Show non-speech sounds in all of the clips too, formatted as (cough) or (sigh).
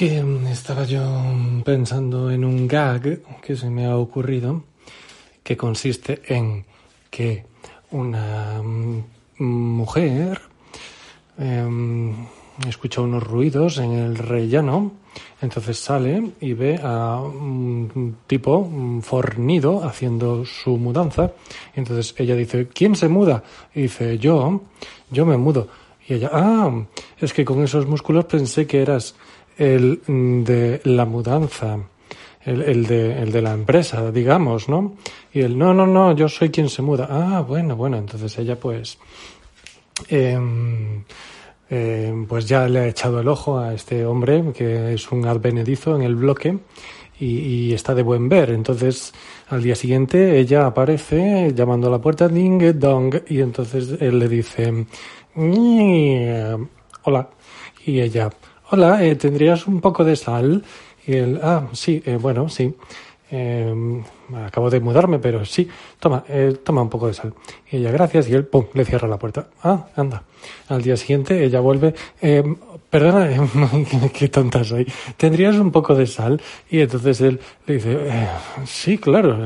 Que estaba yo pensando en un gag que se me ha ocurrido que consiste en que una mujer eh, escucha unos ruidos en el rellano, entonces sale y ve a un tipo fornido haciendo su mudanza. Entonces ella dice, ¿quién se muda? Y dice, yo, yo me mudo. Y ella, ah, es que con esos músculos pensé que eras el de la mudanza. El, el, de, el de la empresa, digamos, ¿no? Y él, no, no, no, yo soy quien se muda. Ah, bueno, bueno, entonces ella pues... Eh, pues ya le ha echado el ojo a este hombre que es un advenedizo en el bloque y, y, está de buen ver. Entonces, al día siguiente ella aparece llamando a la puerta ding dong y entonces él le dice hola y ella hola eh, tendrías un poco de sal y él ah sí eh, bueno sí eh, acabo de mudarme, pero sí, toma, eh, toma un poco de sal. Y ella, gracias, y él, pum, le cierra la puerta. Ah, anda. Al día siguiente ella vuelve, eh, perdona, (laughs) qué tonta soy, ¿tendrías un poco de sal? Y entonces él le dice, sí, claro,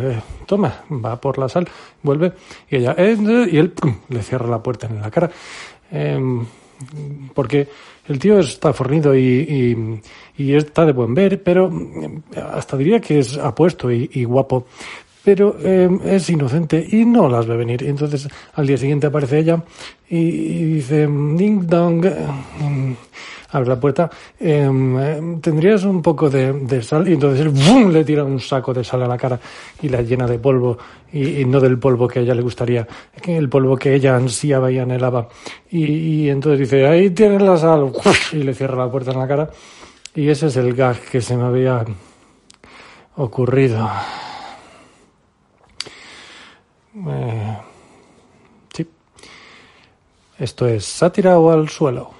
toma, va por la sal, vuelve, y ella, y él, pum, le cierra la puerta en la cara. Porque el tío está fornido y, está de buen ver, pero hasta diría que es apuesto y, guapo, pero eh, es inocente y no las ve venir. Entonces al día siguiente aparece ella y dice, ding dong, abre la puerta, eh, tendrías un poco de, sal y entonces él le tira un saco de sal a la cara y la llena de polvo y, no del polvo que a ella le gustaría, el polvo que ella ansiaba y anhelaba. Y, y entonces dice, ahí tienes la sal y le cierra la puerta en la cara y ese es el gag que se me había ocurrido. Eh, sí. Esto es sátira o al suelo.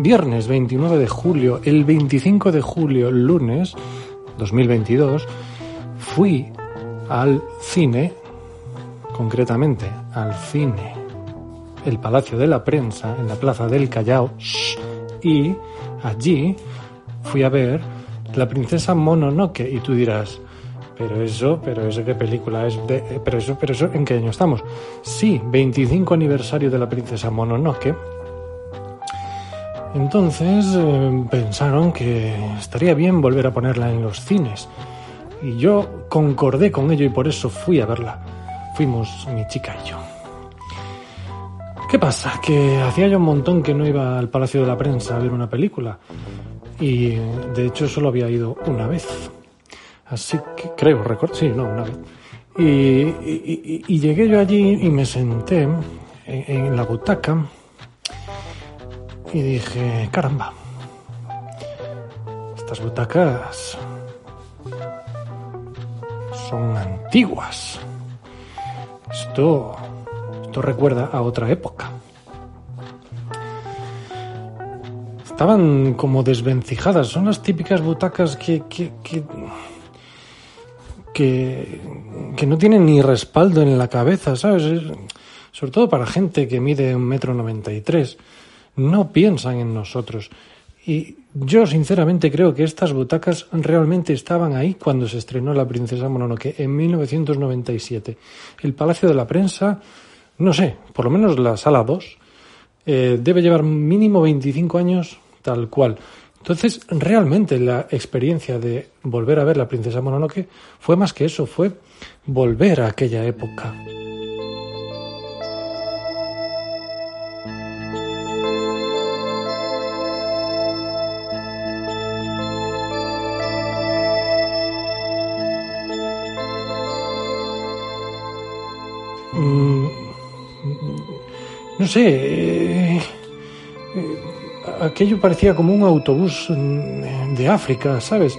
Viernes 29 de julio, el 25 de julio, lunes 2022, fui al cine, concretamente al cine, el Palacio de la Prensa, en la Plaza del Callao, y allí fui a ver La Princesa Mononoke, y tú dirás, pero eso, pero eso qué película es de, pero eso, pero eso, ¿en qué año estamos? Sí, 25 aniversario de la princesa Mononoke. Entonces eh, pensaron que estaría bien volver a ponerla en los cines. Y yo concordé con ello y por eso fui a verla. Fuimos mi chica y yo. ¿Qué pasa? Que hacía ya un montón que no iba al Palacio de la Prensa a ver una película. Y de hecho solo había ido una vez. Así que creo, recuerdo, sí, no, una vez. Y, y, llegué yo allí y me senté en, en, la butaca y dije, caramba, estas butacas Son antiguas. Esto, esto recuerda a otra época. Estaban como desvencijadas. Son las típicas butacas que, que, que, que, no tienen ni respaldo en la cabeza, ¿sabes? Sobre todo para gente que mide un metro noventa y tres. No piensan en nosotros. Y yo sinceramente creo que estas butacas realmente estaban ahí cuando se estrenó La Princesa Mononoke en 1997. El Palacio de la Prensa, no sé, por lo menos la sala 2, eh, debe llevar mínimo 25 años tal cual. Entonces, realmente la experiencia de volver a ver La Princesa Mononoke fue más que eso, fue volver a aquella época. No sé, eh, eh, aquello parecía como un autobús mm, de África, ¿sabes?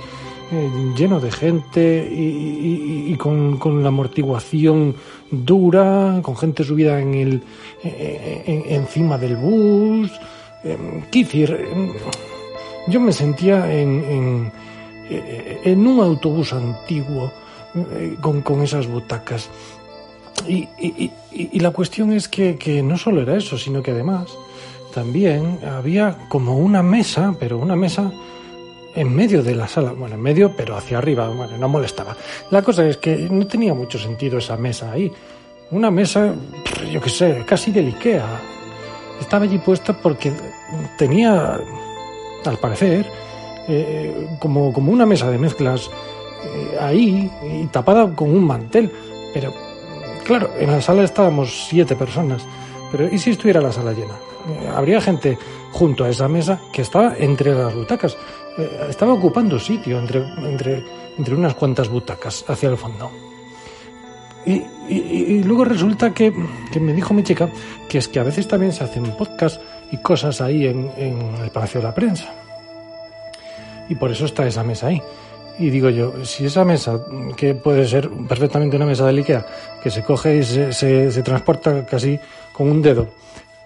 Eh, lleno de gente y, con, la amortiguación dura, con gente subida en el, encima del bus. ¿Qué decir? Yo me sentía en, en, un autobús antiguo con, con esas butacas. Y, la cuestión es que, no solo era eso, sino que además también había como una mesa, pero una mesa en medio de la sala, bueno, en medio, pero hacia arriba, bueno, no molestaba. La cosa es que no tenía mucho sentido esa mesa ahí. Una mesa, yo qué sé, casi de Ikea. Estaba allí puesta porque tenía, al parecer, eh, como, como una mesa de mezclas eh, ahí y tapada con un mantel. Pero Claro, en la sala estábamos siete personas, pero ¿y si estuviera la sala llena? Eh, habría gente junto a esa mesa que estaba entre las butacas, eh, estaba ocupando sitio entre, entre, entre unas cuantas butacas hacia el fondo. Y, luego resulta que, me dijo mi chica que es que a veces también se hacen podcasts y cosas ahí en el Palacio de la Prensa. Y por eso está esa mesa ahí. Y digo yo, si esa mesa, que puede ser perfectamente una mesa de Ikea, que se coge y se, se, transporta casi con un dedo,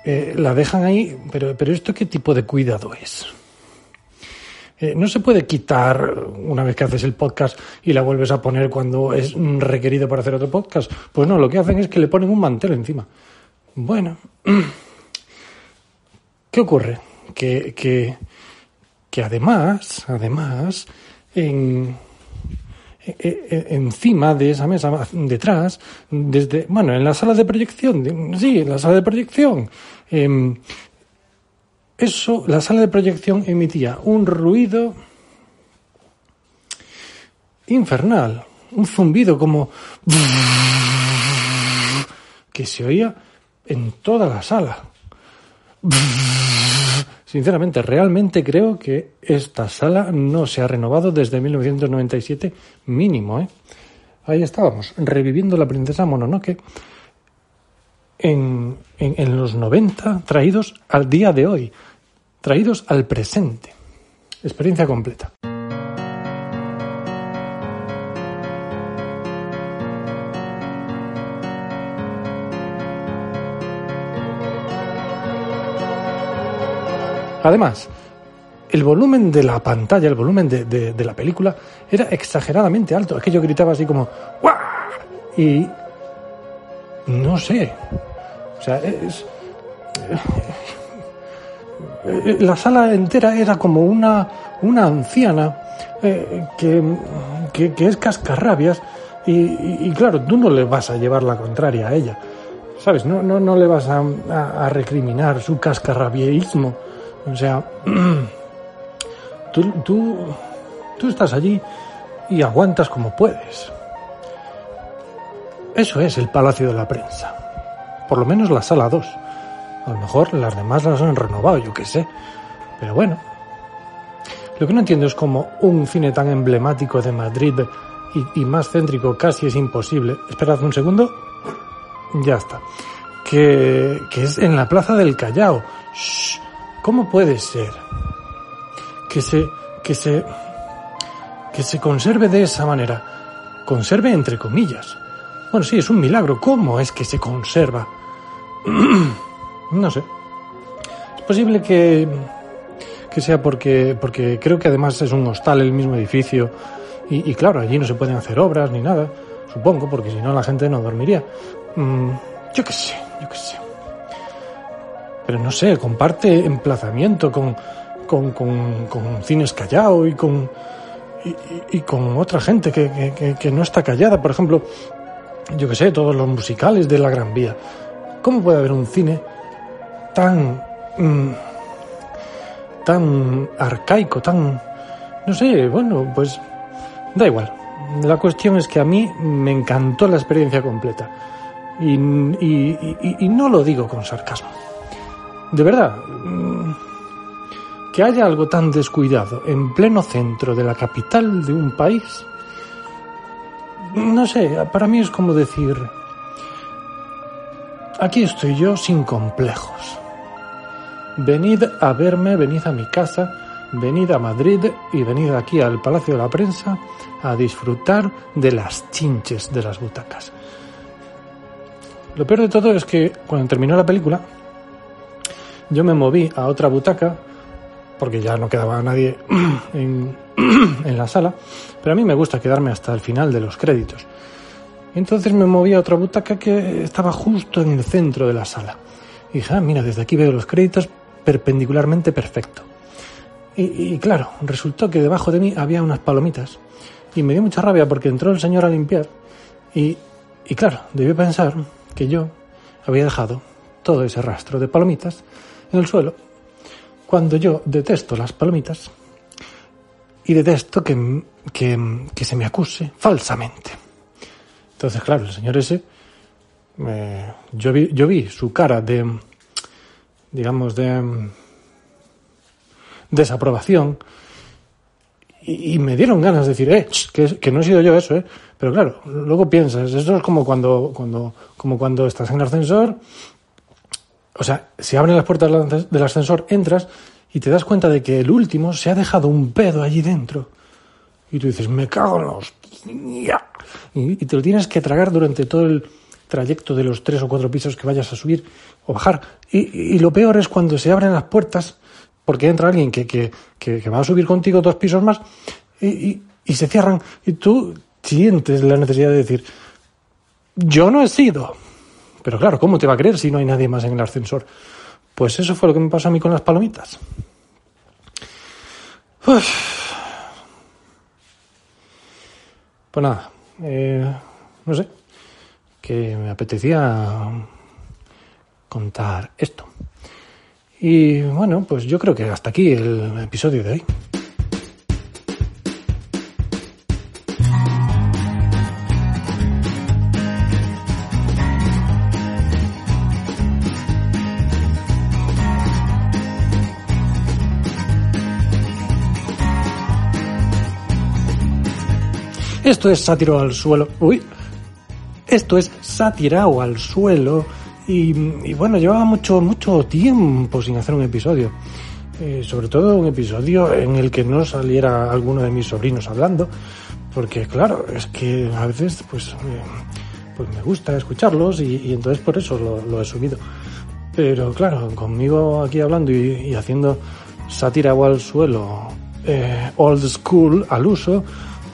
eh, la dejan ahí, pero, pero ¿esto qué tipo de cuidado es? Eh, no se puede quitar una vez que haces el podcast y la vuelves a poner cuando es requerido para hacer otro podcast. Pues no, lo que hacen es que le ponen un mantel encima. Bueno, (clears throat) ¿qué ocurre? Que, que, que además, además, en, encima de esa mesa, detrás, desde, bueno, en la sala de proyección, sí, en la sala de proyección. Em, eso, la sala de proyección emitía un ruido infernal, un zumbido como que se oía en toda la sala. Sinceramente, realmente creo que esta sala no se ha renovado desde 1997 mínimo. ¿eh? Ahí estábamos, reviviendo la princesa Mononoke en, en, en los 90, traídos al día de hoy, traídos al presente. Experiencia completa. Además, el volumen de la pantalla, el volumen de, la película era exageradamente alto. Aquello gritaba así como ¡Guau! Y no sé. O sea, es, eh, la sala entera era como una, una anciana eh, que, es cascarrabias y, claro, tú no le vas a llevar la contraria a ella. ¿Sabes? No, no, no le vas a, a recriminar su cascarrabieísmo o sea, (clears throat) tú, tú, tú estás allí y aguantas como puedes. Eso es el Palacio de la Prensa. Por lo menos la sala 2. A lo mejor las demás las han renovado, yo qué sé. Pero bueno. Lo que no entiendo es cómo un cine tan emblemático de Madrid y, más céntrico casi es imposible. Esperad un segundo. Ya está. Que, que es en la Plaza del Callao. ¿Cómo puede ser que se, que se, que se conserve de esa manera. Conserve entre comillas. Bueno, sí, es un milagro. ¿Cómo es que se conserva? (clears throat) no sé. Es posible que, que sea porque, porque creo que además es un hostal el mismo edificio y, y claro, allí no se pueden hacer obras ni nada, supongo, porque si no la gente no dormiría. Mm, yo qué sé, yo qué sé. Pero no sé, comparte emplazamiento con, con, con, Cines Callao y con, y, y con otra gente que, que, que, no está callada. Por ejemplo, yo qué sé, todos los musicales de la Gran Vía. ¿Cómo puede haber un cine tan... Mmm, tan arcaico, tan... No sé, bueno, pues da igual. La cuestión es que a mí me encantó la experiencia completa. Y, y, y no lo digo con sarcasmo. De verdad, que haya algo tan descuidado en pleno centro de la capital de un país, no sé, para mí es como decir, aquí estoy yo sin complejos. Venid a verme, venid a mi casa, venid a Madrid y venid aquí al Palacio de la Prensa a disfrutar de las chinches de las butacas. Lo peor de todo es que cuando terminó la película, yo me moví a otra butaca, porque ya no quedaba nadie (clears throat) en, (clears throat) en, la sala, pero a mí me gusta quedarme hasta el final de los créditos. Entonces me moví a otra butaca que estaba justo en el centro de la sala. Y dije, ah, mira, desde aquí veo los créditos perpendicularmente perfecto. Y, y, claro, resultó que debajo de mí había unas palomitas. Y me dio mucha rabia porque entró el señor a limpiar. Y, y claro, debió pensar que yo había dejado todo ese rastro de palomitas en el suelo, cuando yo detesto las palomitas y detesto que, que, que se me acuse falsamente. Entonces, claro, el señor ese, eh, yo, vi, yo vi su cara de, digamos, de desaprobación y, me dieron ganas de decir, eh, que, que, no he sido yo eso, eh. Pero claro, luego piensas, eso es como cuando, cuando, como cuando estás en el ascensor, o sea, se abren las puertas del ascensor, entras y te das cuenta de que el último se ha dejado un pedo allí dentro. Y tú dices, me cago en los... Y, te lo tienes que tragar durante todo el trayecto de los tres o cuatro pisos que vayas a subir o bajar. Y, lo peor es cuando se abren las puertas porque entra alguien que, que, que, que va a subir contigo dos pisos más y, y, y, se cierran y tú sientes la necesidad de decir, yo no he sido. Pero claro, ¿cómo te va a creer si no hay nadie más en el ascensor? Pues eso fue lo que me pasó a mí con las palomitas. Uf. Pues nada, eh, no sé, que me apetecía contar esto. Y bueno, pues yo creo que hasta aquí el episodio de hoy. Esto es sátiro al suelo. Uy. Esto es sátiro al suelo. Y, bueno, llevaba mucho, mucho tiempo sin hacer un episodio. Eh, sobre todo un episodio en el que no saliera alguno de mis sobrinos hablando. Porque claro, es que a veces pues, eh, pues me gusta escucharlos y, entonces por eso lo, he subido. Pero claro, conmigo aquí hablando y, y haciendo sátira al suelo, eh, old school al uso,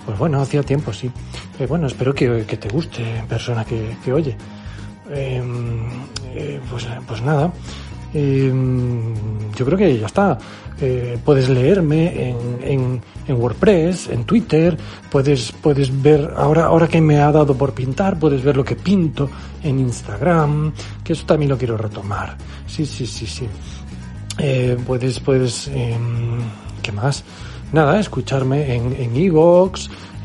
pues bueno, hacía tiempo, sí. Eh, bueno, espero que, que, te guste, persona que, que oye. Eh, eh, pues, pues nada. yo creo que ya está. puedes leerme en, en, en, WordPress, en Twitter, puedes, puedes ver, ahora, ahora que me ha dado por pintar, puedes ver lo que pinto en Instagram, que eso también lo quiero retomar. Sí, sí, sí, sí. puedes, puedes, em, ¿qué más? Nada, escucharme en en,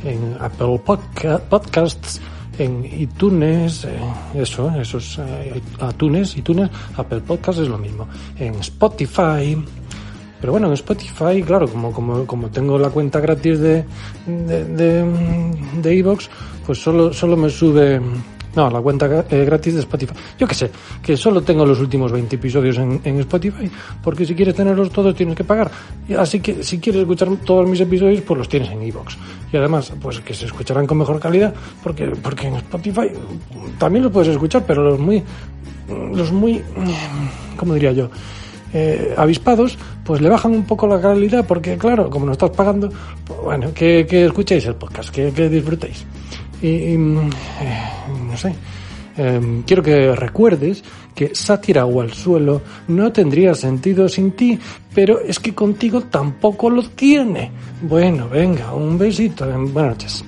en, Apple Podcasts, en iTunes, eh, eso, esos eh, iTunes, iTunes, Apple Podcasts es lo mismo, en Spotify. Pero bueno, en Spotify, claro, como, como, como tengo la cuenta gratis de de, de, de Evox, pues solo, solo me sube No, la cuenta eh, gratis de Spotify. Yo qué sé, que solo tengo los últimos 20 episodios en, en, Spotify, porque si quieres tenerlos todos tienes que pagar. Así que si quieres escuchar todos mis episodios, pues los tienes en iVoox. Y además, pues que se escucharán con mejor calidad, porque, porque en Spotify también los puedes escuchar, pero los muy, los muy, ¿cómo diría yo? Eh, avispados, pues le bajan un poco la calidad, porque claro, como no estás pagando, pues bueno, que, que escuchéis el podcast, que, que disfrutéis. Y, mm, eh, no sé, eh, quiero que recuerdes que sátira o al suelo no tendría sentido sin ti, pero es que contigo tampoco lo tiene. Bueno, venga, un besito, buenas noches.